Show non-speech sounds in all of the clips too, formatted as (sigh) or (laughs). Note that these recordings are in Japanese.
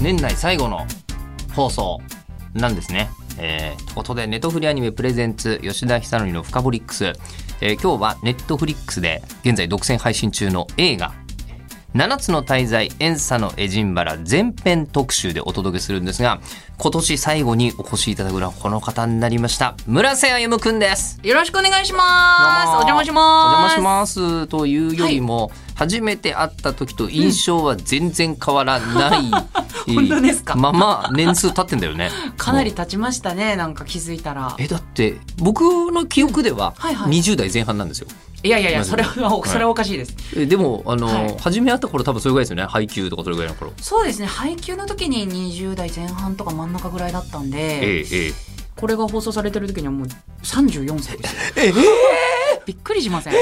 年内最後の放送なんですね。えー、ということで、ネットフリアニメプレゼンツ、吉田久典のフカボリックス。えー、今日はネットフリックスで現在独占配信中の映画、7つの滞在、エンサのエジンバラ前編特集でお届けするんですが、今年最後にお越しいただくのはこの方になりました。村瀬歩くんです。よろしくお願いします。お邪魔します。お邪魔します。というよりも、はい、初めて会った時と印象は全然変わらない。うん、本当ですか？まあまあ年数経ってんだよね。(laughs) かなり経ちましたね。なんか気づいたら。え、だって僕の記憶では20代前半なんですよ。いやいやいや、それは、それはおかしいです。え、でも、あの、初め会った頃、多分それぐらいですよね。配給とかそれぐらいの頃。そうですね。配給の時に20代前半とか真ん中ぐらいだったんで。ええ、これが放送されてる時にはもう34歳です。ええびっくりしません？え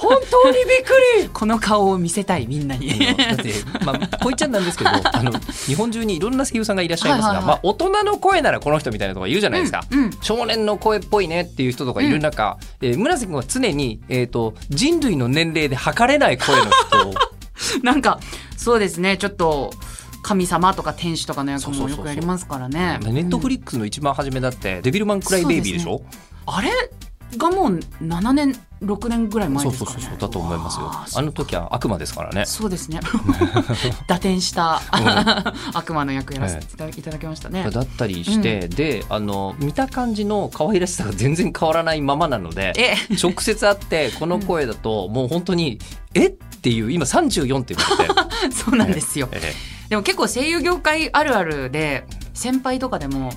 本当にびっくり。この顔を見せたいみんなに。だってまあこいちゃんなんですけど (laughs) あの日本中にいろんな声優さんがいらっしゃいますが、まあ、大人の声ならこの人みたいなとかいるじゃないですか、うんうん、少年の声っぽいねっていう人とかいる中、うん、えー、村瀬君は常に、えーと、人類の年齢で測れない声の人。(laughs) なんかそうですね。ちょっと神様とか天使とかの役もよくやりますからね。ネットフリックスの一番初めだって、デビルマンクライベイビーでしょ、ね、あれ？がもう7年6年ぐらい前ですか、ね、そうそうそうだと思いますよ。あの時は悪魔ですからね。そうですね。(laughs) 打点した、うん、悪魔の役やらせていただきましたね、だったりして、うん、であの見た感じの可愛らしさが全然変わらないままなので直接会ってこの声だと、もう本当にえ？っていう今34って言って (laughs) そうなんですよ、ええ、でも結構声優業界あるあるで先輩とかでも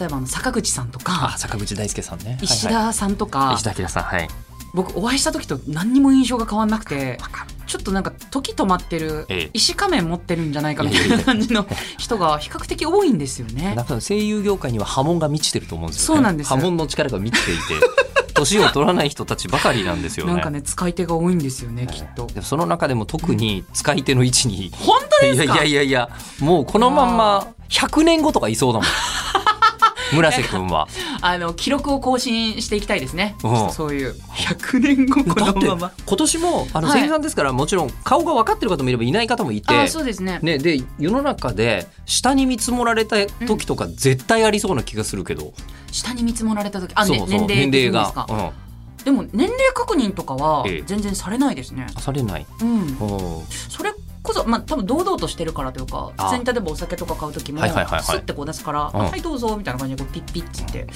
例えばあの坂口さんとか坂口大輔さんね。石田さんとか、はいはい、石田明さんはい。僕お会いした時と何にも印象が変わんなくてちょっとなんか時止まってる石仮面持ってるんじゃないかみたいな感じの人が比較的多いんですよね。だから声優業界には波紋が満ちてると思うんですよ、ね、そうなんです波紋の力が満ちていて (laughs) 年を取らない人たちばかりなんですよね。なんかね使い手が多いんですよね、きっと。その中でも特に使い手の位置に、本当ですか？いやいやいやもうこのまんま100年後とかいそうだもん。(laughs) 村瀬君は？あの記録を更新していきたいですね、うん、そういう。100年後このまま。今年もあの声優さんですから、もちろん顔が分かってる方もいればいない方もいて。そうですね。ねで世の中で下に見積もられた時とか絶対ありそうな気がするけど、うん、下に見積もられた時。あ、ね、そうそう年齢が、うんでも年齢確認とかは全然されないですね。ええ、されない。うん。それこそ、まあ、多分堂々としてるからというか普通に例えばお酒とか買う時も、スッてこう出すから「うん、はいどうぞ」みたいな感じでこうピッピッつって、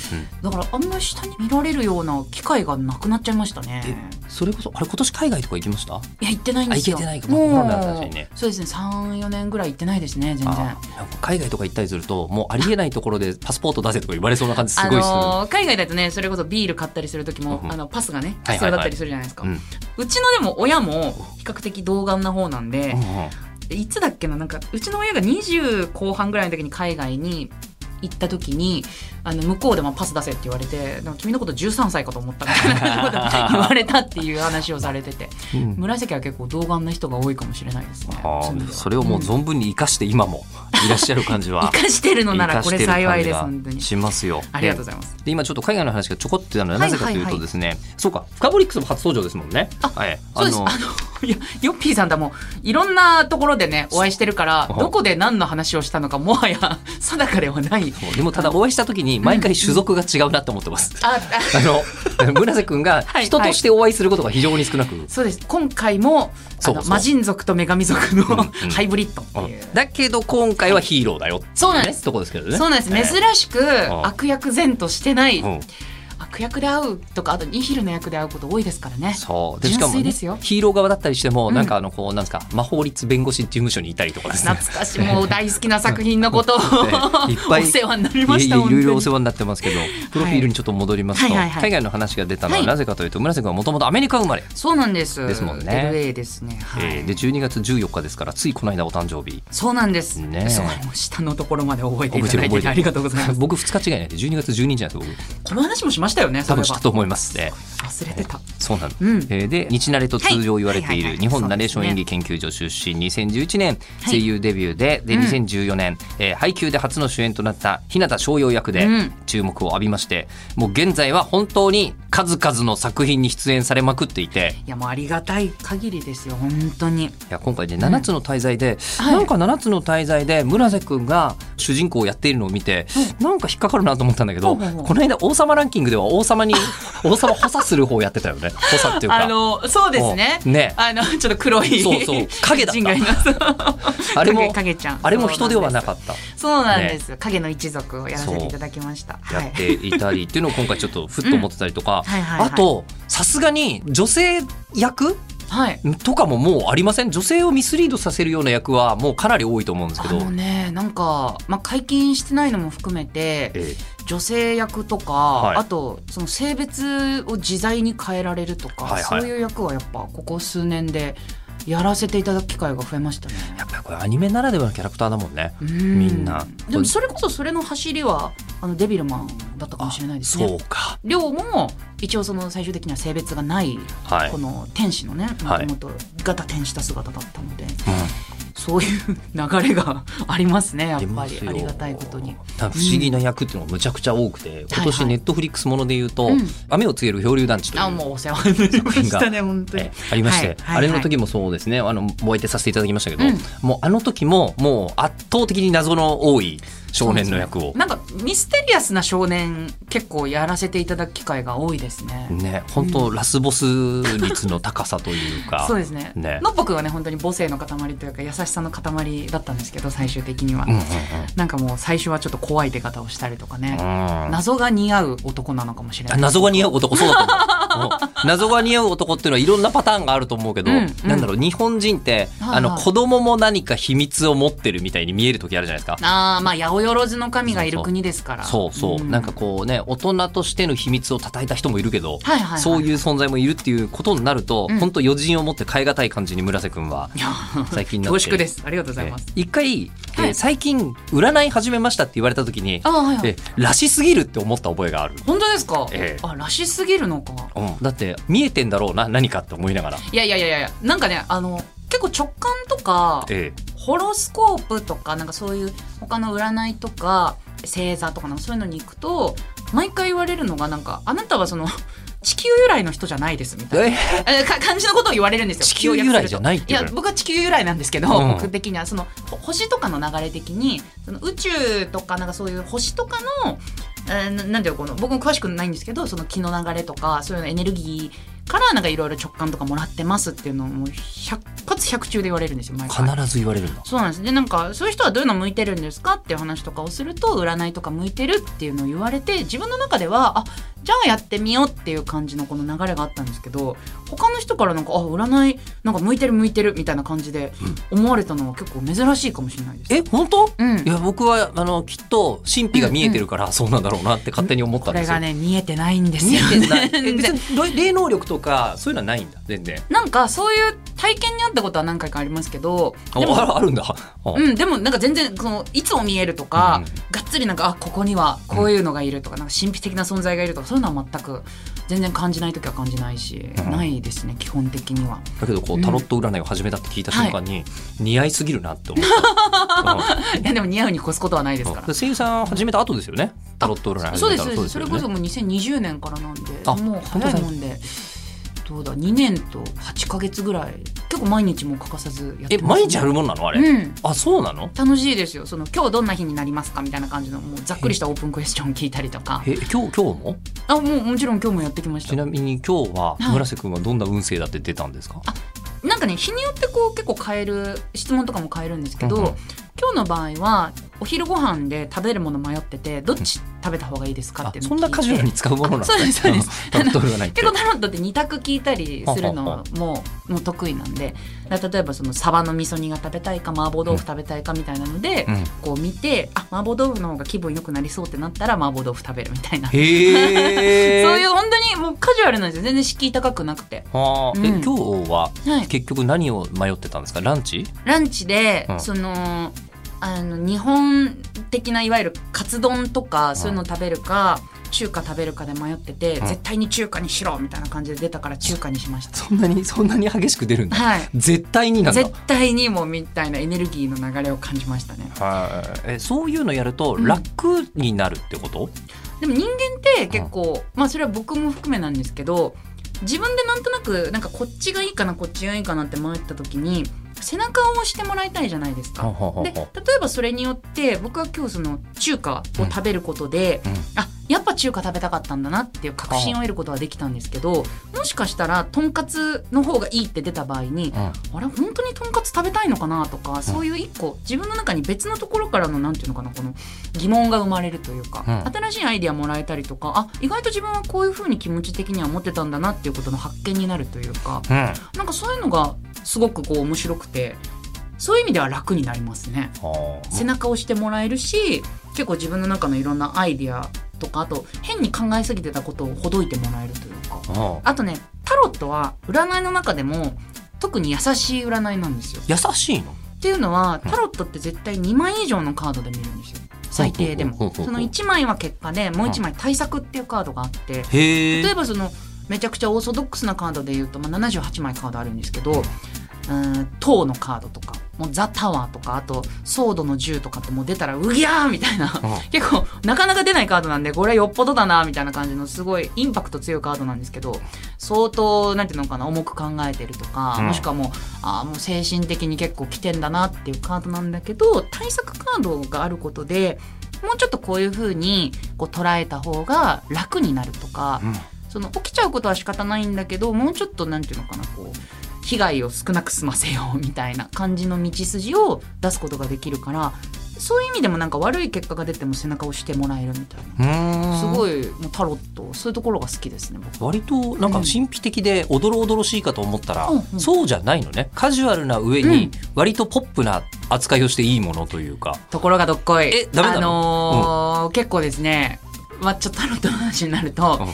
うん、だからあんまり下に見られるような機会がなくなっちゃいましたね。それこそあれ今年海外とか行きました？いや行ってないんですよ。行けてないか。も、ね、そうですね。34年ぐらい行ってないですね全然。海外とか行ったりするともうありえないところでパスポート出せとか言われそうな感じす。ごいする、あのー、海外だとねそれこそビール買ったりする時も、うん、あのパスがね必要だったりするじゃないですか、うちのでも親も比較的童顔な方なんで、うんいつだっけななんかうちの親が20後半ぐらいの時に海外に行った時にあの向こうでもパス出せって言われて君のこと13歳かと思ったみたいなこと (laughs) 言われたっていう話をされてて、うん、紫は結構童顔な人が多いかもしれないですね。それをもう存分に生かして今もいらっしゃる感じは。生かしてるのならこれ幸いです本当に。しますよ。ありがとうございます。で今ちょっと海外の話がちょこっとなのはなぜかというとですね、はいはいはい、そうかフカボリックスも初登場ですもんね。あ、はい、そうです。あのいやヨッピーさんだもいろんなところでねお会いしてるからどこで何の話をしたのかもはや (laughs) 定かではない。でもただお会いした時に毎回種族が違うなと思ってます、うん、ああ。の村瀬君が (laughs) 人としてお会いすることが非常に少なく、はい。はい、そうです。今回もあの魔人族と女神族の、うん、ハイブリッドっていう、だけど今回はヒーローだよ、そうなんです。とこですけどね。そうなんです。珍しく悪役前としてない、悪悪役で会うとかあとニヒルの役で会うこと多いですからね。そう。でしかも、ね、ヒーロー側だったりしても、うん、なんかあのこうなんですか魔法律弁護士事務所にいたりとかですね。懐かしい。もう大好きな作品のことを (laughs) いっぱいお世話になりましたいろいろお世話になってますけどプロフィールにちょっと戻りますと、はい海外の話が出たのはなぜかというと、村瀬君はもともとアメリカ生まれ。そうなんです。ですもんね。LA ですね、はい、えー、で12月14日ですからついこの間お誕生日。そうなんです。ねそう下のところまで覚えていただいてありがとうございます。僕2日違いなんで12月12日なんです僕。この話もしましたよね多分したと思いますね。忘れてた、そうなんです、うん、えー、で日慣れと通常言われている日本ナレーション演技研究所出身2011年声優デビューで、で2014年、えー、配給で初の主演となった日向翔陽役で注目を浴びまして、もう現在は本当に数々の作品に出演されまくっていて。いやもうありがたい限りですよ本当に。いや今回ね7つの滞在で、うん。なんか7つの滞在で村瀬君が主人公をやっているのを見て、うん、なんか引っかかるなと思ったんだけど、うん、この間王様ランキングでは王様に (laughs) 王様補佐する方やってたよね。補佐っていうか。あのそうですね。ね。あのちょっと黒いそうそう。影だった。(laughs) あれも影ちゃん。あれも人ではなかった。そうなんです、ね、影の一族をやらせていただきました。やっていたりっていうのを今回ちょっとふっと思ってたりとか、あとさすがに女性役はい、とかももうありません？女性をミスリードさせるような役はもうかなり多いと思うんですけど。ねなんか、まあ、解禁してないのも含めて、ええ、女性役とか、はい、あとその性別を自在に変えられるとか、はいはい、そういう役はやっぱここ数年でやらせていただく機会が増えましたね。やっぱりこれアニメならではのキャラクターだもんね。みんな。でもそれこそそれの走りはあのデビルマンだったかもしれないですねそうか。亮も一応その最終的には性別がない、はい、この天使のねもともと型天使た姿だったので、うんそういう流れがありますねやっぱり。ありがたいことに。不思議な役っていうのがむちゃくちゃ多くて、うん、今年ネットフリックスもので言うと「はいはい、雨を告げる漂流団地」という。あもうお世話になりましたね本当に。ありまして、はいはいはい、あれの時もそうですね。あのお相手させていただきましたけど、うん、もうあの時ももう圧倒的に謎の多い少年の役を、なんかミステリアスな少年結構やらせていただく機会が多いですね。ね本当、うん、ラスボス率の高さというか。(laughs) そうですね。ね。のっぽくんはね本当に母性の塊というか優しさの塊だったんですけど最終的には、うんうんうん、なんかもう最初はちょっと怖い出方をしたりとかね、うん、謎が似合う男なのかもしれない。謎が似合う男そうだと思う。(laughs) 謎が似合う男っていうのはいろんなパターンがあると思うけど、うんうん、なんだろう日本人って、あの子供も何か秘密を持ってるみたいに見える時あるじゃないですか。ああまあ八百万の神がいる国ですから。そうそう、うん、なんかこうね大人としての秘密を叩いた人もいるけど、はいはいはい、そういう存在もいるっていうことになると、うん、本当余人を持って変え難い感じに村瀬君は最近なって。恐縮です。ありがとうございます。一回、えー、最近占い始めましたって言われた時に、はいはい、えらしすぎるって思った覚えがある。本当ですか、えー、あらしすぎるのか、うん、だって見えてんだろうな何かって思いながら。いやいやいやいや。なんかねあの結構直感とか、ええ、ホロスコープとかなんかそういう他の占いとか星座とかそういうのに行くと毎回言われるのがなんかあなたはその (laughs) 地球由来の人じゃないですみたいな。感じのことを言われるんですよ。地球由来じゃないいや僕は地球由来なんですけど、うん、僕的にはその星とかの流れ的にその宇宙とかなんかそういう星とかのえー、なんていうこの僕も詳しくないんですけどその気の流れとかそういうのエネルギーからなんかいろいろ直感とかもらってますっていうのをもう100発100中で言われるんですよ毎回。必ず言われるんだそうなんです。でなんかそういう人はどういうの向いてるんですかっていう話とかをすると占いとか向いてるっていうのを言われて自分の中ではあじゃあやってみようっていう感じのこの流れがあったんですけど他の人からなんかあ占いなんか向いてる向いてるみたいな感じで思われたのは結構珍しいかもしれないです。え本当、うん、いや僕はあのきっと神秘が見えてるからそうなんだろうなって勝手に思ったんですよ。これがね見えてないんですよ。見えてない。別に (laughs) 霊能力とかそういうのはないんだ全然。なんかそういう体験にあったことは何回かありますけどでもあるんだ。うんでもなんか全然そのいつも見えるとか、うん、がっつりなんかあここにはこういうのがいるとか、なんか神秘的な存在がいるとかそういうのは全く全然感じない時は感じないし、うん、ないですね基本的には。だけどこうタロット占いを始めたって聞いた瞬間に、うん、似合いすぎるなって思った、(laughs) いやでも似合うに越すことはないですから。声優さん始めた後ですよね？タロット占いそうですそうです、それこそもう2020年からなんでもう早いもんでどうだ2年と8か月ぐらい。結構毎日も欠かさずやってます、ね、え毎日やるもんなのあれ、うん、あそうなの？楽しいですよ。その今日どんな日になりますかみたいな感じのもうざっくりしたオープンクエスチョン聞いたりとか。え今日今日も？あもうもちろん今日もやってきました。ちなみに今日は村瀬君はどんな運勢だって出たんですか、はい、なんかね日によってこう結構変える質問とかも変えるんですけど、うんうん、今日の場合はお昼ご飯で食べるもの迷っててどっちっ食べた方がいいですかってそんなカジュアルに使うものなんそうですそ結構 (laughs) タロットって。二択聞いたりするのももう得意なんで。例えばそのサバの味噌煮が食べたいか麻婆豆腐食べたいかみたいなので、うん。こう見てあ麻婆豆腐の方が気分良くなりそうってなったら麻婆豆腐食べるみたいな。(laughs) そういう本当にもうカジュアルなんですよ。全然敷居高くなくて、はあ、えうん。今日ははい、結局何を迷ってたんですか？ランチ？ランチで、うん。そのあの日本的ないわゆるカツ丼とかそういうの食べるか、中華食べるかで迷ってて、うん絶対に中華にしろみたいな感じで出たから中華にしました。そんなにそんなに激しく出るんだ。はい。絶対になんだ。絶対にもみたいなエネルギーの流れを感じましたね。はい。えそういうのやるとうん。楽になるってこと、でも人間って結構、まあそれは僕も含めなんですけど自分でなんとなくなんかこっちがいいかなこっちがいいかなって迷った時に背中を押してもらいたいじゃないですか。で例えばそれによって僕は今日その中華を食べることで、うんあやっぱ中華食べたかったんだなっていう確信を得ることはできたんですけどもしかしたらとんかつの方がいいって出た場合にうん。あれ本当にとんかつ食べたいのかなとかそういう一個自分の中に別のところからのなんていうのかなこの疑問が生まれるというか、うん。新しいアイディアもらえたりとかあ意外と自分はこういうふうに気持ち的には思ってたんだなっていうことの発見になるというかうん。なんかそういうのがすごくこう面白くてそういう意味では楽になりますね。はあ。背中を押してもらえるし結構自分の中のいろんなアイディアとかあと変に考えすぎてたことをほどいてもらえるというか。はあ。あとねタロットは占いの中でも特に優しい占いなんですよ。優しいの？っていうのはタロットって絶対2枚以上のカードで見るんですよ。最低でも。その1枚は結果でもう1枚対策っていうカードがあって。例えばそのめちゃくちゃオーソドックスなカードで言うと、まあ、78枚カードあるんですけどうん塔のカードとかもうザ・タワーとかあとソードの銃とかってもう出たらうぎゃーみたいな。結構なかなか出ないカードなんでこれよっぽどだなみたいな感じのすごいインパクト強いカードなんですけど相当なんていうのかな重く考えてるとか、うん。もしくはもうあーもう精神的に結構来てんだなっていうカードなんだけど対策カードがあることでもうちょっとこういう風にこう捉えた方が楽になるとか、うん。その起きちゃうことは仕方ないんだけどもうちょっとなんていうのかなこう被害を少なく済ませようみたいな感じの道筋を出すことができるからそういう意味でもなんか悪い結果が出ても背中を押してもらえるみたいな。すいごいもうタロットそういうところが好きですね僕。割となんか神秘的でおどろおどろしいかと思ったら、うんうん。そうじゃないのね。カジュアルな上に割とポップな扱いをしていいものというか、ところがどっこい。えダメなあのー結構ですねまあちょっとタロットの話になると、うん。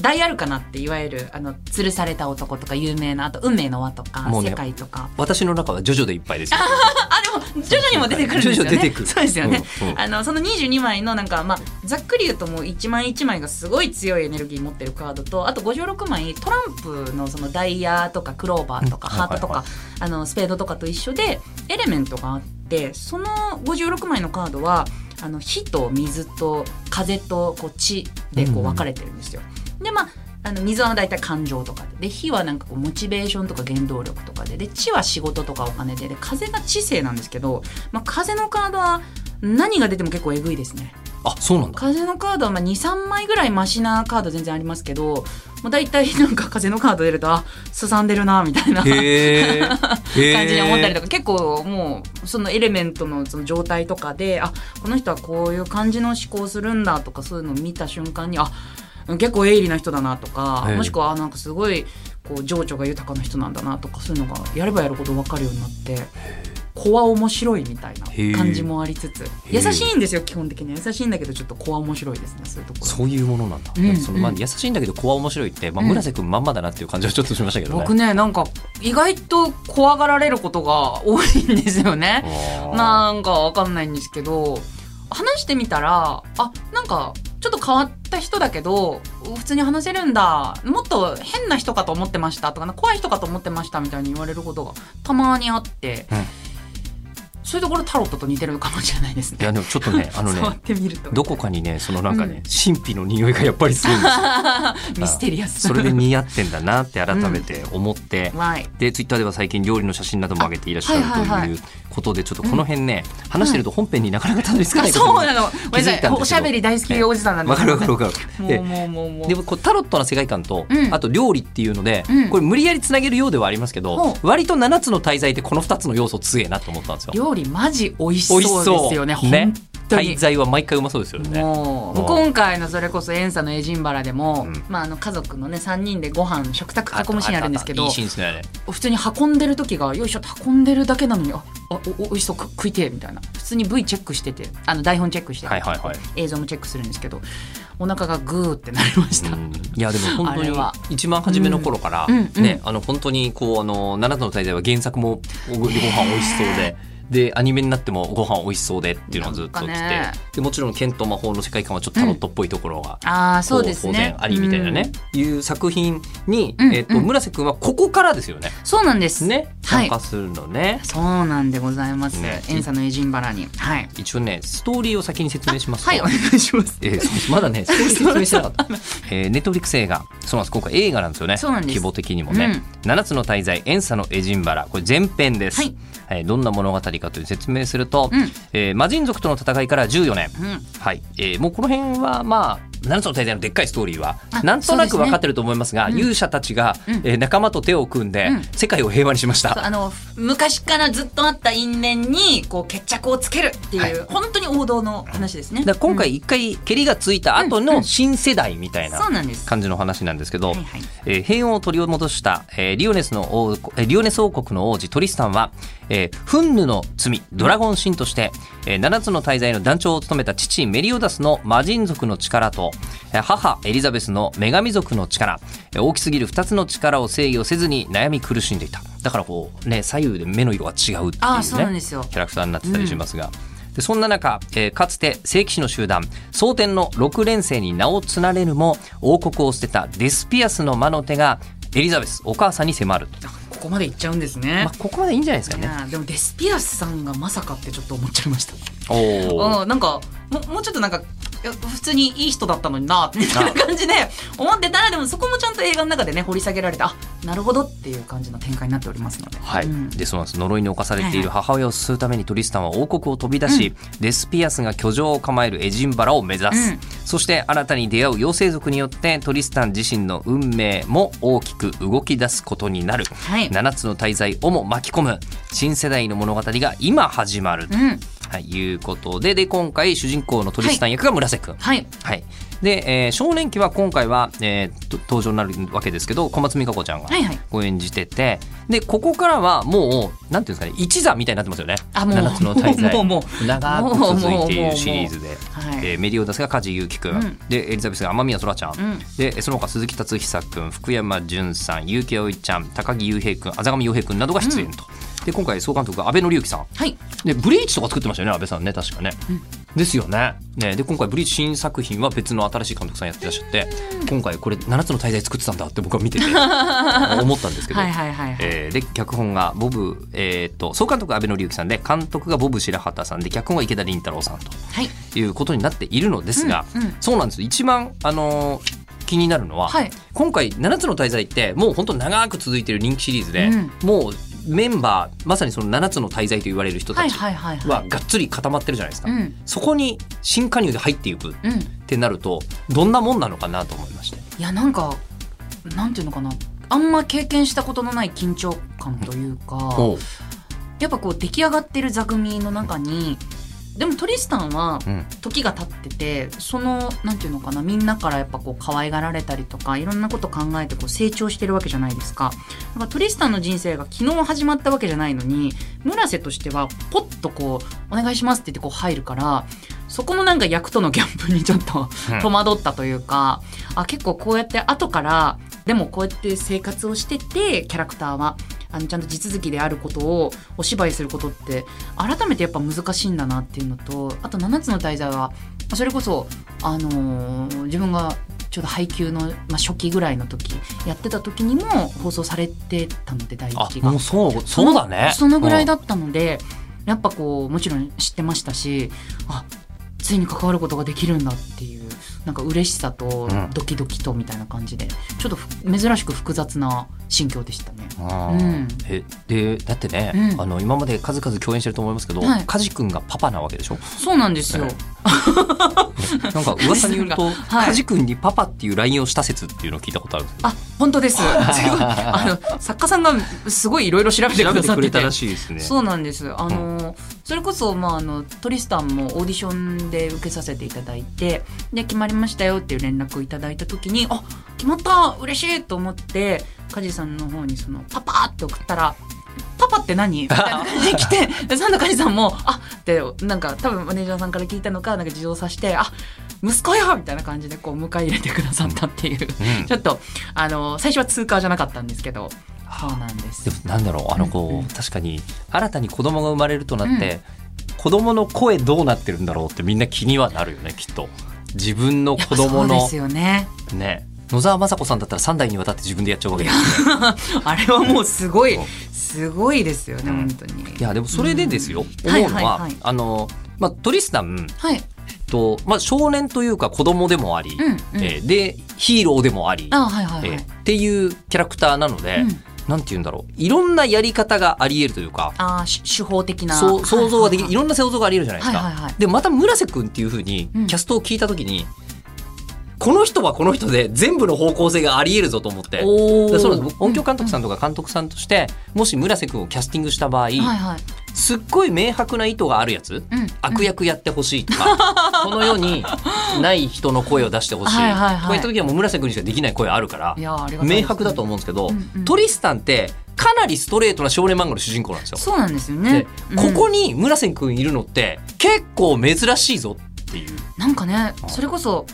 大アルカナっていわゆるあの吊るされた男とか有名なあと運命の輪とか、ね世界とか。私の中はジョジョでいっぱいですよ。あでも徐々にも出てくるんですよね。そうですよね、うんうん。あのその22枚のなんかまあざっくり言うともう1枚1枚がすごい強いエネルギー持ってるカードとあと56枚トランプのそのダイヤとかクローバーとかうんハートとかはいあのスペードとかと一緒でエレメントがあってその56枚のカードはあの火と水と風とこう地でこう分かれてるんですよ。でまああの水は大体感情とかで。で火はなんかこうモチベーションとか原動力とかで。で地は仕事とかお金で。で風が知性なんですけど、まあ、風のカードは何が出ても結構えぐいですね。あそうなんだ。風のカードはまあ23枚ぐらいマシなカード全然ありますけどもう大体なんか風のカード出るとあすさんでるなみたいな (laughs) 感じに思ったりとか結構もうそのエレメントのその状態とかであこの人はこういう感じの思考するんだとかそういうのを見た瞬間にあ結構鋭利な人だなとかええもしくはあなんかすごいこう情緒が豊かな人なんだなとかそういうのがやればやるほど分かるようになって。子は面白いみたいな感じもありつつ。優しいんですよ基本的には。優しいんだけどちょっと子は面白いですねそういうところそういうものなんだ。うん。そのまあうん優しいんだけど子は面白いって、まあ、うん。村瀬君まんまだなっていう感じはちょっとしましたけどね。僕ねなんか意外と怖がられることが多いんですよね。なんかわかんないんですけど話してみたらあなんかちょっと変わった人だけど普通に話せるんだもっと変な人かと思ってましたとか怖い人かと思ってましたみたいに言われることがたまにあって、うんそういうところタロットと似てるかもしれないですね。いやでもちょっとね (laughs) あのねどこかにねそのなんかね、神秘の匂いがやっぱりするんですよ。(laughs) ミステリアスそれで似合ってんだなって改めて思って、はい。でツイッターでは最近料理の写真なども上げていらっしゃるということでちょっとこの辺ね、話してると本編になかなかたどり着かあない。ことにそうなの。気づいたんですおしゃべり大好きおじさんなんで。わかるわかるわかる。でもう。もうもうもうでもこうタロットな世界観と、うん。あと料理っていうので、うん。これ無理やりつなげるようではありますけど、ほ割と7つの滞在でこの2つの要素強えなと思ったんですよ。料理マジ美味しそうですよねね本滞在は毎回うまそうですよねもう今回のそれこそ遠佐のエジンバラでも、うん、まあ、あの家族のね3人でご飯食卓囲むシーンあるんですけど普通に運んでる時がよいしょ運んでるだけなのにああおおいしそう食いてみたいな普通に V チェックしててあの台本チェックして、はいはいはい、映像もチェックするんですけどお腹がグーってなりました。いやでも本当に一番初めの頃から、ね、あの本当にこうあの七つの大罪は原作もご飯美味しそうで。でアニメになってもご飯美味しそうでっていうのをずっと来て、ね、でもちろん剣と魔法の世界観はちょっとタロットっぽいところが、うん、あそうですね。ありみたいなね、うん、いう作品に、うん、えーと村瀬君はここからですよね。そうなんです。ね。参加するのね、はい、そうなんでございます。ね、エンサのエジンバラに、はい、一応ねストーリーを先に説明しますはいお願いします。えー、まだね (laughs) ストーリー説明してなかった。えー、ネットフリックス映画。そうなんです。今回映画なんですよね。そうなんです。規模的にもね、七、つの大罪エンサのエジンバラ。これ前編です。はい。はい、どんな物語かという説明すると、うん、えー、魔人族との戦いから14年、うん、はい。えー、もうこの辺はまあ7つの大罪のでっかいストーリーはなんとなく分かってると思いますが、ね、勇者たちが、うん、えー、仲間と手を組んで、世界を平和にしました。あの昔からずっとあった因縁にこう決着をつけるっていう、はい、本当に王道の話ですね。今回一回けりがついた後の新世代みたいな感じの話なんですけど、えー、平穏を取り戻した、えー、リオネスの王リオネス王国の王子トリスタンは、えー、フンヌの罪ドラゴン神として、えー、7つの大罪の団長を務めた父メリオダスの魔人族の力と母エリザベスの女神族の力。大きすぎる2つの力を制御せずに悩み苦しんでいた。だからこうね左右で目の色が違うっていうねキャラクターになってたりしますが、うん、でそんな中、えー、かつて聖騎士の集団蒼天の6連星に名を連ねるも王国を捨てたデスピアスの魔の手がエリザベスお母さんに迫るここまでいっちゃうんですね、まあ、ここまでいいんじゃないですかね。でもデスピアスさんがまさかってちょっと思っちゃいました。おおなんかももうちょっとなんか普通にいい人だったのになみたいな感じで思ってたらでもそこもちゃんと映画の中でね掘り下げられてあなるほどっていう感じの展開になっておりますので、はい、うん、でそうなんです呪いに侵されている母親を救うためにトリスタンは王国を飛び出し、うん、デスピアスが居城を構えるエジンバラを目指す、うん、そして新たに出会う妖精族によってトリスタン自身の運命も大きく動き出すことになる、はい、7つの大罪をも巻き込む新世代の物語が今始まる。うんはい、いうことで、で、今回主人公のトリスタン役が村瀬君。はい。はい。で、えー、少年期は今回は、えー、登場になるわけですけど小松美香子ちゃんがご演じてて、はいはい、でここからはもうなんていうんですかね一座みたいになってますよね。あもう7つの大罪。長く続いているシリーズで、はい、えー、メリオダスが梶裕貴君、うん、でエリザベスが天宮空ちゃん、うん、でその他鈴木達久君福山潤さん結城葵ちゃん高木雄平君あざがみ洋平君などが出演と。うんで今回総監督が安倍紀之さん、はい、でブリーチとか作ってましたよね安倍さんね確かね、うん、ですよね。ねで今回ブリーチ新作品は別の新しい監督さんやってらっしゃって今回これ7つの滞在作ってたんだって僕は見てて (laughs) 思ったんですけど。で脚本がボブ、えーと、総監督安倍紀之さんで監督がボブ白畑さんで脚本は池田凛太郎さんと、はい、いうことになっているのですが、うんうん、そうなんです。一番あのー気になるのは、はい、今回「7つの大罪」ってもう本当長く続いてる人気シリーズで、うん、もうメンバーまさにその7つの大罪と言われる人たちはがっつり固まってるじゃないですか、そこに新加入で入っていくってなるとどんなもんなのかなと思いまして。いやなんかなんていうのかな。あんま経験したことのない緊張感というか、やっぱこう出来上がってる座組の中にでもトリスタンは時が経ってて、うん、そのなんていうのかなみんなからやっぱこう可愛がられたりとかいろんなこと考えてこう成長してるわけじゃないですか。だからトリスタンの人生が昨日始まったわけじゃないのに村瀬としてはポッとこう「お願いします」って言ってこう入るからそこのなんか役とのギャップにちょっと戸惑ったというか、あ結構こうやって後からでもこうやって生活をしててキャラクターはあのちゃんと地続きであることをお芝居することって改めてやっぱ難しいんだなっていうのとあと7つの大罪はそれこそ、あのー、自分がちょうど配給の、まあ、初期ぐらいの時やってた時にも放送されてたので第一期が。もうそうそうだね。そのぐらいだったので、うん、やっぱこうもちろん知ってましたしあついに関わることができるんだっていうなんか嬉しさとドキドキとみたいな感じで、うん、ちょっと珍しく複雑な心境でしたね。うん、えでだってね、うん、あの今まで数々共演してると思いますけど、はい、梶君がパパなわけでしょ？そうなんですよ。(laughs) なんか噂によると、(laughs) はい。君にパパっていう LINE をした説っていうのを聞いたことあるんですよ。あ本当です。(laughs) すごい。あの作家さんがすごいいろいろ調べてく調べださってて。てくれたらしいですね。そうなんです。あの、それこそ、まあ、あのトリスタンもオーディションで受けさせていただいてで決まりましたよっていう連絡をいただいた時にあ決まった嬉しいと思って梶さんの方にそのパパって送ったらパパって何？みたいな感じで来て (laughs) でサンドカジさんも「あってなんか多分マネージャーさんから聞いたのかなんか事情さして「あ息子よ!」みたいな感じでこう迎え入れてくださったっていう、うんちょっとあの最初は通過じゃなかったんですけどそうなんです。でもなんだろうあのこう、うん。うん確かに新たに子供が生まれるとなって、子供の声どうなってるんだろうってみんな気にはなるよねきっと。自分の子供のそうですよね。ね野沢雅子さんだったら3代にわたって自分でやっちゃうわけですよ。ね (laughs) あれはもうすごいすごいですよね、うん。本当に。いやでもそれでですよ、うん。思うのは,、はいはいはい。あの、まあ、トリスタンはい。と、まあ、少年というか子供でもあり、うんうん。えーでヒーローでもあり、あはいはいはい、えーっていうキャラクターなので、うんなんて言うんだろう。いろんなやり方があり得るというかあし手法的なそう想像ができる、いはろんな想像があり得るじゃないですか。はいはいはい。でまた村瀬君っていうふうにうん。キャストを聞いた時に、この人はこの人で全部の方向性があり得るぞと思って。そう音響監督ん、さんとか監督さんとして、もし村瀬君をキャスティングした場合、はいはいすっごい明白な意図があるやつ、うん。悪役やってほしいとか、(laughs) この世にない人の声を出してほしい。はいはいはい。こういった時はもう村瀬君にしかできない声あるから。いやありがたいです明白だと思うんですけど、うんうん。トリスタンってかなりストレートな少年漫画の主人公なんですよ。そうなんですよでね、うん。ここに村瀬君いるのって結構珍しいぞっていう。なんかねそれこそ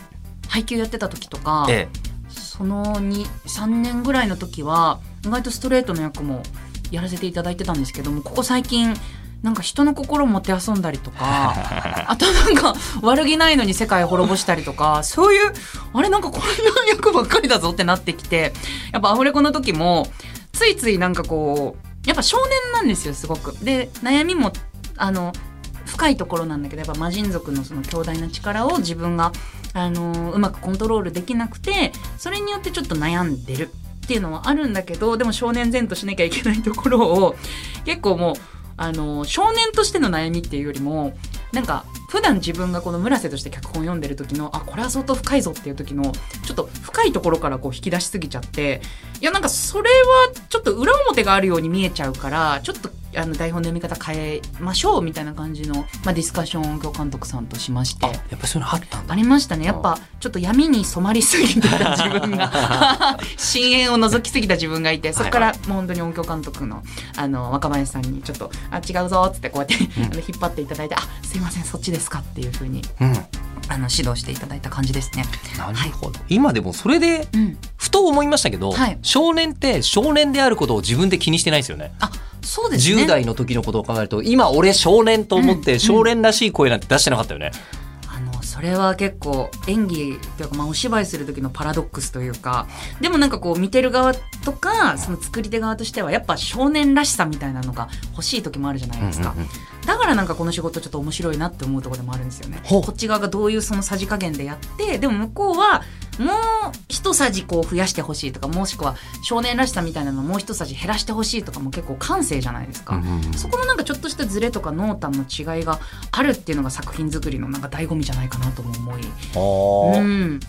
配給やってた時とか、えその23年ぐらいの時は意外とストレートの役もやらせていただいてたんですけどもここ最近なんか人の心もてあそんだりとか (laughs) あとなんか悪気ないのに世界滅ぼしたりとかそういうあれなんかこれの役ばっかりだぞってなってきてやっぱアフレコの時もついついなんかこうやっぱ少年なんですよすごく。で悩みもあの深いところなんだけどやっぱ魔人族のその強大な力を自分があのうまくコントロールできなくてそれによってちょっと悩んでるっていうのはあるんだけどでも少年前としなきゃいけないところを結構もうあの少年としての悩みっていうよりもなんか普段自分がこの村瀬として脚本読んでる時のあこれは相当深いぞっていう時のちょっと深いところからこう引き出しすぎちゃっていやなんかそれはちょっと裏表があるように見えちゃうからちょっとあの台本の読み方変えましょうみたいな感じの、まあ、ディスカッションを音響監督さんとしましてあ。やっぱりそういうのあったんだ。ありましたねやっぱちょっと闇に染まりすぎてた自分が (laughs) 深淵を覗きすぎた自分がいてそこからもう本当に音響監督のあの若林さんにちょっと「あ違うぞ」っつってこうやって、あの引っ張っていただいて「あすいませんそっちですか」っていうふうにうん。あの指導していただいた感じですね。なるほど。今でもそれでうん、ふと思いましたけど、はい少年って少年であることを自分で気にしてないですよね。あそうですね。10代の時のことを考えると今俺少年と思っうんて少年らしい声なんて出してなかったよね。あのそれは結構演技というか、まあ、お芝居する時のパラドックスというかでもなんかこう見てる側とかその作り手側としてはやっぱ少年らしさみたいなのが欲しい時もあるじゃないですか、うんうんうん。だからなんかこの仕事ちょっと面白いなって思うところでもあるんですよね。こっち側がどういうそのさじ加減でやってでも向こうはもう一さじこう増やしてほしいとかもしくは少年らしさみたいなのをもう一さじ減らしてほしいとかも結構感性じゃないですか、そこのなんかちょっとしたズレとか濃淡の違いがあるっていうのが作品作りのなんか醍醐味じゃないかなとも思い、うん、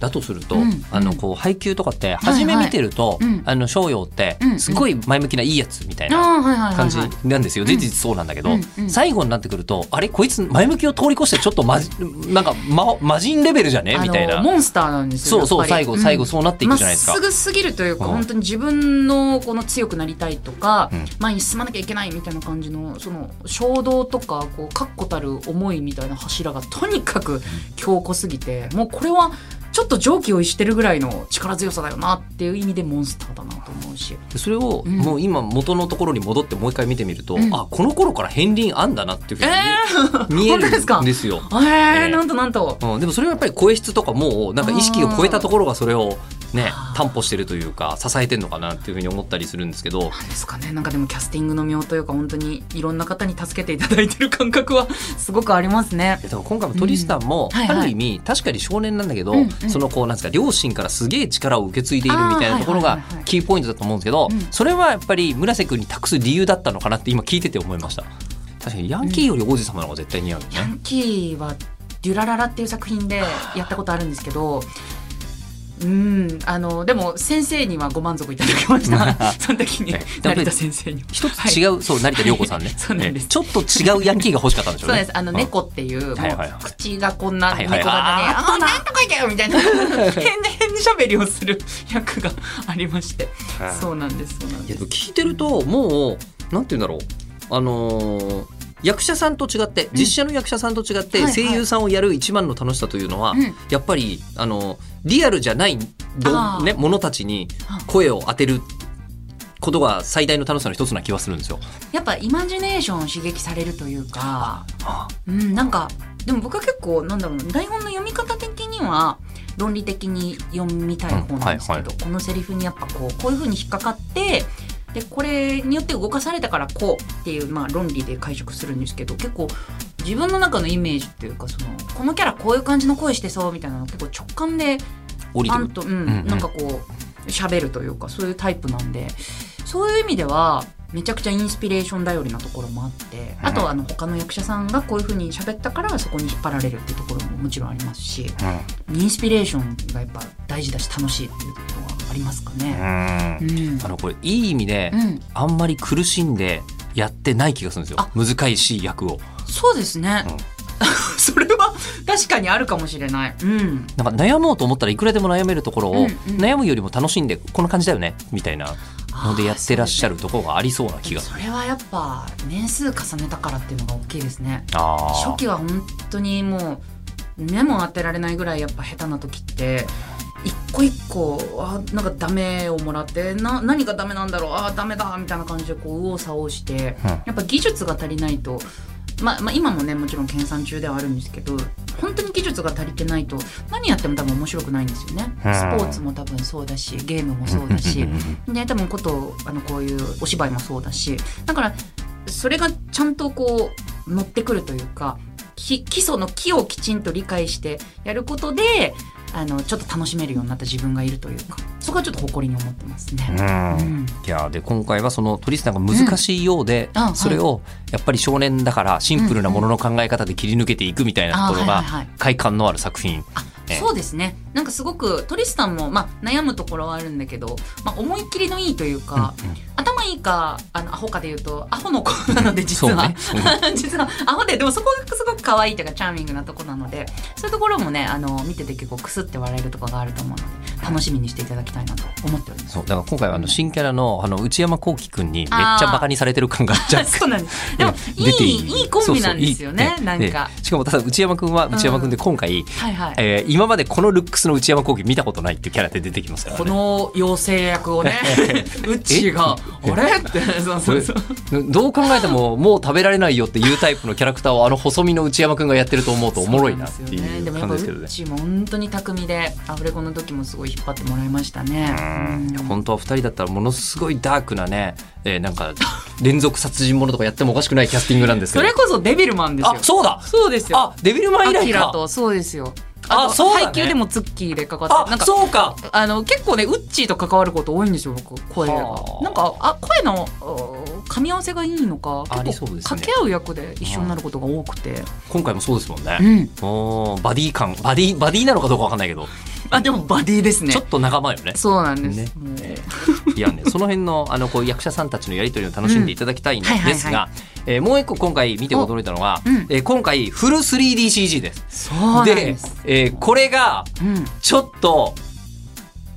だとすると、うんあのこう配給とかって初め見てると、あの商用ってうんすごい前向きないいやつみたいな感じはい、なんですよ。ん。事実そうなんだけど、最後になってくるとあれこいつ前向きを通り越してちょっとまじなんか、ま、魔人レベルじゃね？みたいな。モンスターなんですよそうそう最後最後そうなっていくじゃないですか。まっすぐすぎるというか、うん。本当に自分のこの強くなりたいとか、うん。前に進まなきゃいけないみたいな感じのその衝動とかこう確固たる思いみたいな柱がとにかく強固すぎてもうこれはちょっと常軌を逸してるぐらいの力強さだよなっていう意味でモンスターだなと思うし。でそれをうんもう今元のところに戻ってもう一回見てみると、うんあこの頃から片鱗あんだなっていうふうにえ見,、見え本当ですかるんですよ。えーええなんとなんと。うん、でもそれはやっぱり声質とかもうなんか意識を超えたところがそれをね担保してるというか支えてるのかなっていうふうに思ったりするんですけど。なんですかね。なんかでもキャスティングの妙というか本当にいろんな方に助けていただいてる感覚は (laughs) すごくありますね。だから今回もトリスタンもうん。はいはい。ある意味確かに少年なんだけど、うんうん。そのこうなんですか両親からすげえ力を受け継いでいるみたいなところがキーポイントだと思うんですけど、うん。それはやっぱり村瀬君に託す理由だったのかなって今聞いてて思いました。確かにヤンキーより王子様の方が絶対似合うよね、ヤンキーはデュラララっていう作品でやったことあるんですけどうん。あのでも先生にはご満足いただきました。(laughs) その時に成田先生に。一つ違う、はい、そう成田涼子さんね。(laughs) そうなんです、ちょっと違うヤンキーが欲しかったんでしょうね。そうです。あの、猫っていう、口がこんな猫型で、ああなんとかいてよみたいな。(laughs) 変で変で喋りをする役がありまして。そうなんですそうなんです。聞いてるともうなんて言うんだろう。あのー役者さんと違って実写の役者さんと違って、声優さんをやる一番の楽しさというのは、やっぱりあのリアルじゃないど、ね、ものたちに声を当てることが最大の楽しさの一つな気はするんですよ。やっぱイマジネーションを刺激されるというか、うん、なんかでも僕は結構なんだろうな台本の読み方的には論理的に読みたい方なんですけど、うんはいはい、このセリフにやっぱこうこういうふうに引っかかってでこれによって動かされたからこうっていう、まあ、論理で解釈するんですけど結構自分の中のイメージっていうかそのこのキャラこういう感じの声してそうみたいなの結構直感でパンと、うん、うん、なんかこう喋るというかそういうタイプなんでそういう意味ではめちゃくちゃインスピレーション頼りなところもあって、あとはあの他の役者さんがこういうふうに喋ったからそこに引っ張られるっていうところももちろんありますし、うん、インスピレーションがやっぱ大事だし楽しいっていうところ。はありますかね。うん、あのこれいい意味で、あんまり苦しんでやってない気がするんですよ。難しい役を。そうですね、(laughs) それは確かにあるかもしれない、うん、なんか悩もうと思ったらいくらでも悩めるところを、うんうん、悩むよりも楽しんでこんな感じだよねみたいなのでやってらっしゃるところがありそうな気がそれはやっぱ年数重ねたからっていうのが大きいですね。初期は本当にもう目も当てられないぐらいやっぱ下手な時って一個一個あなんかダメをもらってな何がダメなんだろうあダメだみたいな感じでこう右往左往して、うん、やっぱ技術が足りないとまあ、まあ、今もねもちろん研鑽中ではあるんですけど本当に技術が足りてないと何やっても多分面白くないんですよね。スポーツも多分そうだしゲームもそうだしで多分ことあのこういうお芝居もそうだしだからそれがちゃんとこう乗ってくるというか基礎の木をきちんと理解してやることであのちょっと楽しめるようになった自分がいるというかそこはちょっと誇りに思ってますね。うん、いやで今回はそのトリスタンが難しいようで、うん、それをやっぱり少年だからシンプルなものの考え方で切り抜けていくみたいなところが快感のある作品。そうですね。なんかすごくトリスタンも、まあ、悩むところはあるんだけど、まあ、思いっきりのいいというか、うんうん、頭いいかあのアホかでいうとアホの子なので実は、ね、(laughs) 実はアホででもそこがすごく可愛いというかチャーミングなとこなのでそういうところもねあの見てて結構くすって笑えるところがあると思うので楽しみにしていただきたいなと思っております。そうだから今回はあの新キャラのあの内山聖輝君にめっちゃバカにされてる感があっ (laughs) そうなんです。でもいいいいコンビなんですよねなんか。しかもただ内山君は内山君で今回、うんはいはい。えー、今までこのルックスの内山聖輝見たことないっていうキャラで出てきますから、ね、この妖精役をね (laughs) うちが「あれ?」ってそうそうそう。どう考えてももう食べられないよっていうタイプのキャラクターをあの細身の内山君がやってると思うとおもろいなっていう感じですけどね。うちも本当に巧みでアフレコの時もすごい引っ張ってもらいましたね。本当は2人だったらものすごいダークなね、えー、なんか連続殺人ものとかやってもおかしくないキャスティングなんですけどそれこそデビルマンですよ。そうだ。そうですよ。あデビルマン以来か。とそうですよ。あそう配給でもツッキーでかかってなんかそうか。あの結構ねウッチーと関わること多いんですよ僕声が。なんかあ声の噛み合わせがいいのか結構掛け合う役で一緒になることが多くて、今回もそうですもんね、うん、おバディ感。バディバディなのかどうかわかんないけど (laughs) あでもバディですね。ちょっと仲間よね。そうなんです、ね。えー、いやねその辺のあのこう役者さんたちのやり取りを楽しんでいただきたいんですが、えー、もう一個今回見て驚いたのは、うん、えー、今回フル 3DCG です。そうでえー、これがちょっと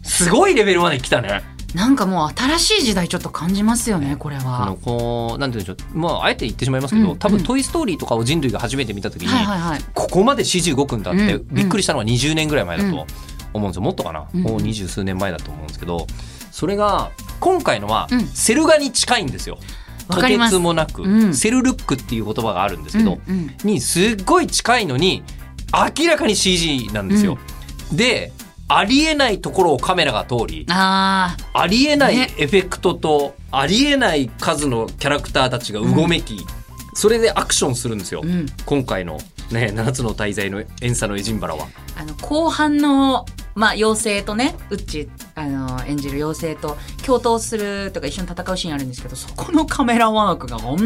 すごいレベルまで来たね、なんかもう新しい時代ちょっと感じますよねこれは。あのこうなんていうんでしょう。まああえて言ってしまいますけど、うん、多分「トイ・ストーリー」とかを人類が初めて見た時に、はいはいはい、ここまで CG 動くんだってびっくりしたのは20年ぐらい前だと思うんですよ。もっとかな、もう二十数年前だと思うんですけどそれが今回のはセル画に近いんですよ。とてつもなく、うん、セルルックっていう言葉があるんですけど、うんうん、にすっごい近いのに明らかに CG なんですよ。うん、でありえないところをカメラが通りありえないエフェクトと、ありえない数のキャラクターたちがうごめき、うん、それでアクションするんですよ、うん、今回の、ね「七つの滞在」の遠さのエジンバラは。あの後半のまあ妖精とねうっちあの演じる妖精と共闘するとか一緒に戦うシーンあるんですけどそこのカメラワークが本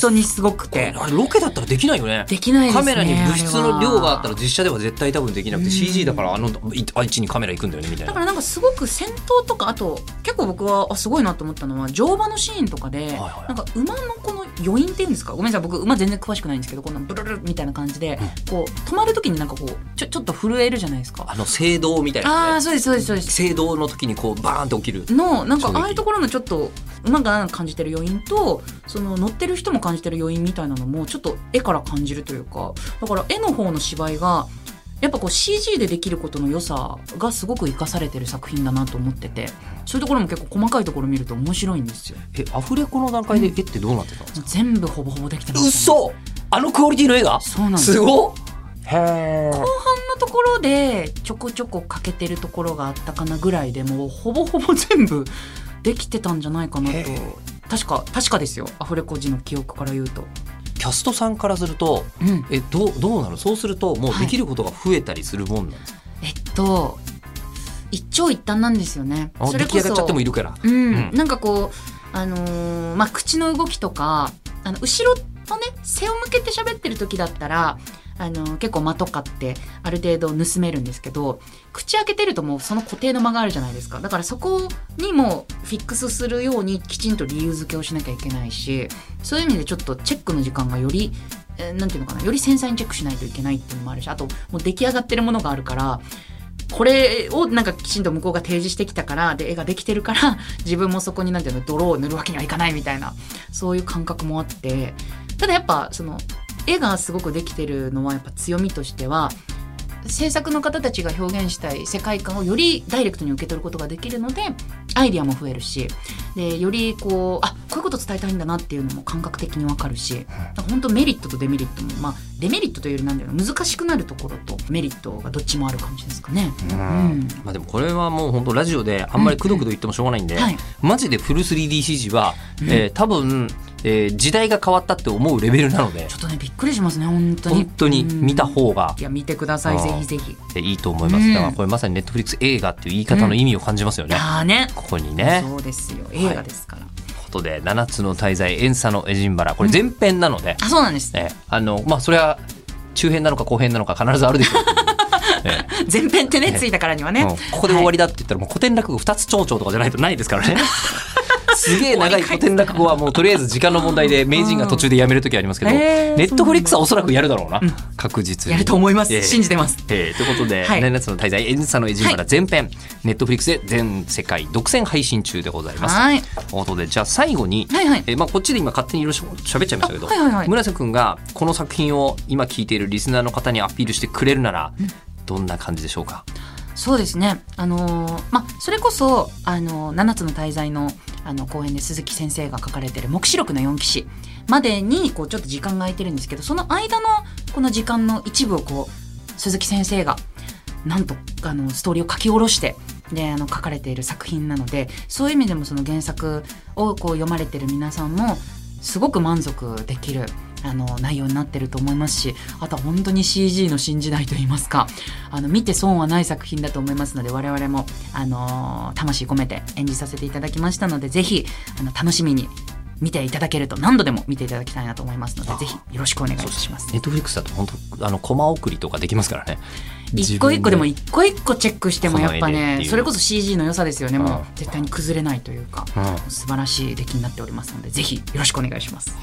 当にすごくて。あれロケだったらできないよね。できないですね。カメラに物質の量があったら実写では絶対多分できなくてうん。CG だからあのいあ位置にカメラ行くんだよねみたいな。だからなんかすごく戦闘とかあと結構僕はあすごいなと思ったのは乗馬のシーンとかで、はいなんか馬のこの余韻っていうんですか？ごめんなさい僕馬全然詳しくないんですけどこんなブルルルみたいな感じで、こう止まる時になんかこうちょちょっと震えるじゃないですか。あの聖堂みたいあなねあそうですそうですそうです。聖堂の時にこうバーンって起きる。のなんかああいうところのちょっと馬が感じてる余韻とその乗ってる人も感じてる余韻みたいなのもちょっと絵から感じるというか。だから絵の方の芝居がやっぱこう CG でできることの良さがすごく生かされてる作品だなと思ってて。そういうところも結構細かいところ見ると面白いんですよ。えアフレコの段階で絵ってどうなってたんですか？全部ほぼほぼできてます、ね、嘘！あのクオリティの絵が？そうなんですすごっ！へ後半のところでちょこちょこ欠けてるところがあったかなぐらいでもうほぼほぼ全部できてたんじゃないかなと。へ確か確かですよ。アフレコ時の記憶から言うと。キャストさんからするとうん、えどうどうなのそうするともうできることが増えたりするもんなんですか、えっと一長一短なんですよね。あそれこ出来上がっちゃってもそいるから。うん、うん。なんかこうあのーまあ口の動きとかあの後ろとね背を向けて喋ってる時だったらあの結構間とかってある程度盗めるんですけど口開けてるともうその固定の間があるじゃないですか。だからそこにもフィックスするようにきちんと理由付けをしなきゃいけないしそういう意味でちょっとチェックの時間がよりえーなんていうのかなより繊細にチェックしないといけないっていうのもあるしあともう出来上がってるものがあるからこれをなんかきちんと向こうが提示してきたからで絵ができてるから自分もそこになんていうの泥を塗るわけにはいかないみたいなそういう感覚もあってただやっぱその絵がすごくできてるのはやっぱ強みとしては制作の方たちが表現したい世界観をよりダイレクトに受け取ることができるのでアイディアも増えるしでよりこうあこういうこと伝えたいんだなっていうのも感覚的にわかるし本当メリットとデメリットもまあデメリットというよりなんだろう難しくなるところとメリットがどっちもある感じですかね。うん。まあでもこれはもう本当ラジオであんまりくどくど言ってもしょうがないんで、はい。マジでフル 3DCG は、えー多分、えー時代が変わったって思うレベルなので。ちょっとねびっくりしますね本当に。本当に見た方が。いや見てくださいぜひぜひ。えーいいと思います、うん。だからこれまさにネットフリックス映画っていう言い方の意味を感じますよね、ああね。ここにね。そうですよ。映画ですから、ことで7つの大罪遠佐のエジンバラ。これ前編なので、あそうなんです。えーあのまあそれは中編なのか後編なのか必ずあるでしょう。(laughs) 前編ってねついたからにはね、うん。ここで終わりだって言ったらもう古典落語2つ町長とかじゃないとないですからね。(laughs) すげえ長い古典落語はもうとりあえず時間の問題で名人が途中でやめる時ありますけど、ネットフリックスはおそらくやるだろうな、確実に。やると思います、ええ。信じてます。えーということで、はい。7つの滞在、エンサのエジンバラ前編、ネットフリックスで全世界独占配信中でございます。はい。ということで、じゃあ最後に、はいはい。えーまあ、こっちで今勝手にいろいろ喋っちゃいましたけど、あはいはいはい。村瀬君がこの作品を今聞いているリスナーの方にアピールしてくれるなら、どんな感じでしょうか？そうですね。あのーまあそれこそあのー7つの大罪のあの公演で鈴木先生が書かれてる黙示録の4騎士までにこうちょっと時間が空いてるんですけどその間のこの時間の一部をこう鈴木先生がなんとあのストーリーを書き下ろしてであの書かれている作品なのでそういう意味でもその原作をこう読まれてる皆さんもすごく満足できるあの内容になってると思いますしあとは本当に CG の新時代といいますかあの見て損はない作品だと思いますので我々も、あの魂込めて演じさせていただきましたのでぜひあの楽しみに見ていただけると何度でも見ていただきたいなと思いますのでぜひよろしくお願いします。ネットフリックスだと本当あのコマ送りとかできますからね。一個一個でも自一個一個チェックしてもやっぱねそれこそ CG の良さですよね。もううん絶対に崩れないというか素晴らしい出来になっておりますのでぜひよろしくお願いします。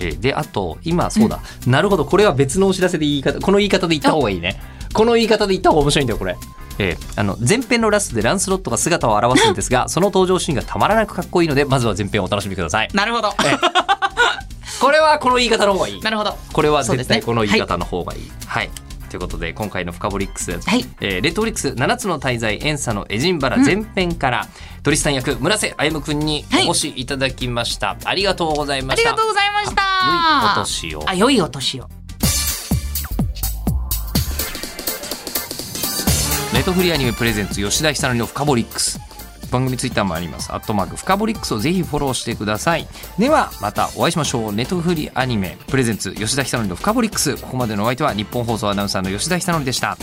えーであと今そうだ、なるほど。これは別のお知らせで言い方この言い方で言った方がいいね。この言い方で言った方が面白いんだよこれ。えーあの前編のラストでランスロットが姿を現すんですが (laughs) その登場シーンがたまらなくかっこいいのでまずは前編をお楽しみください。なるほど。(laughs) これはこの言い方の方がいい。なるほど。これは絶対この言い方の方がいい。はい、ということで今回の「フカボリックス」はい。えーレッドフリックス7つの大罪遠佐のエジンバラ前編から、トリスタン役村瀬歩くんにお越しいただきました、ありがとうございました。ありがとうございました。良いお年を。あ、良いお年を。ネットフリーアニメプレゼンツ吉田久典のフカボリックス番組ツイッターもあります。アットマークフカボリックスをぜひフォローしてください。ではまたお会いしましょう。ネットフリーアニメプレゼンツ吉田久典のフカボリックス。ここまでのお相手は日本放送アナウンサーの吉田久典でした。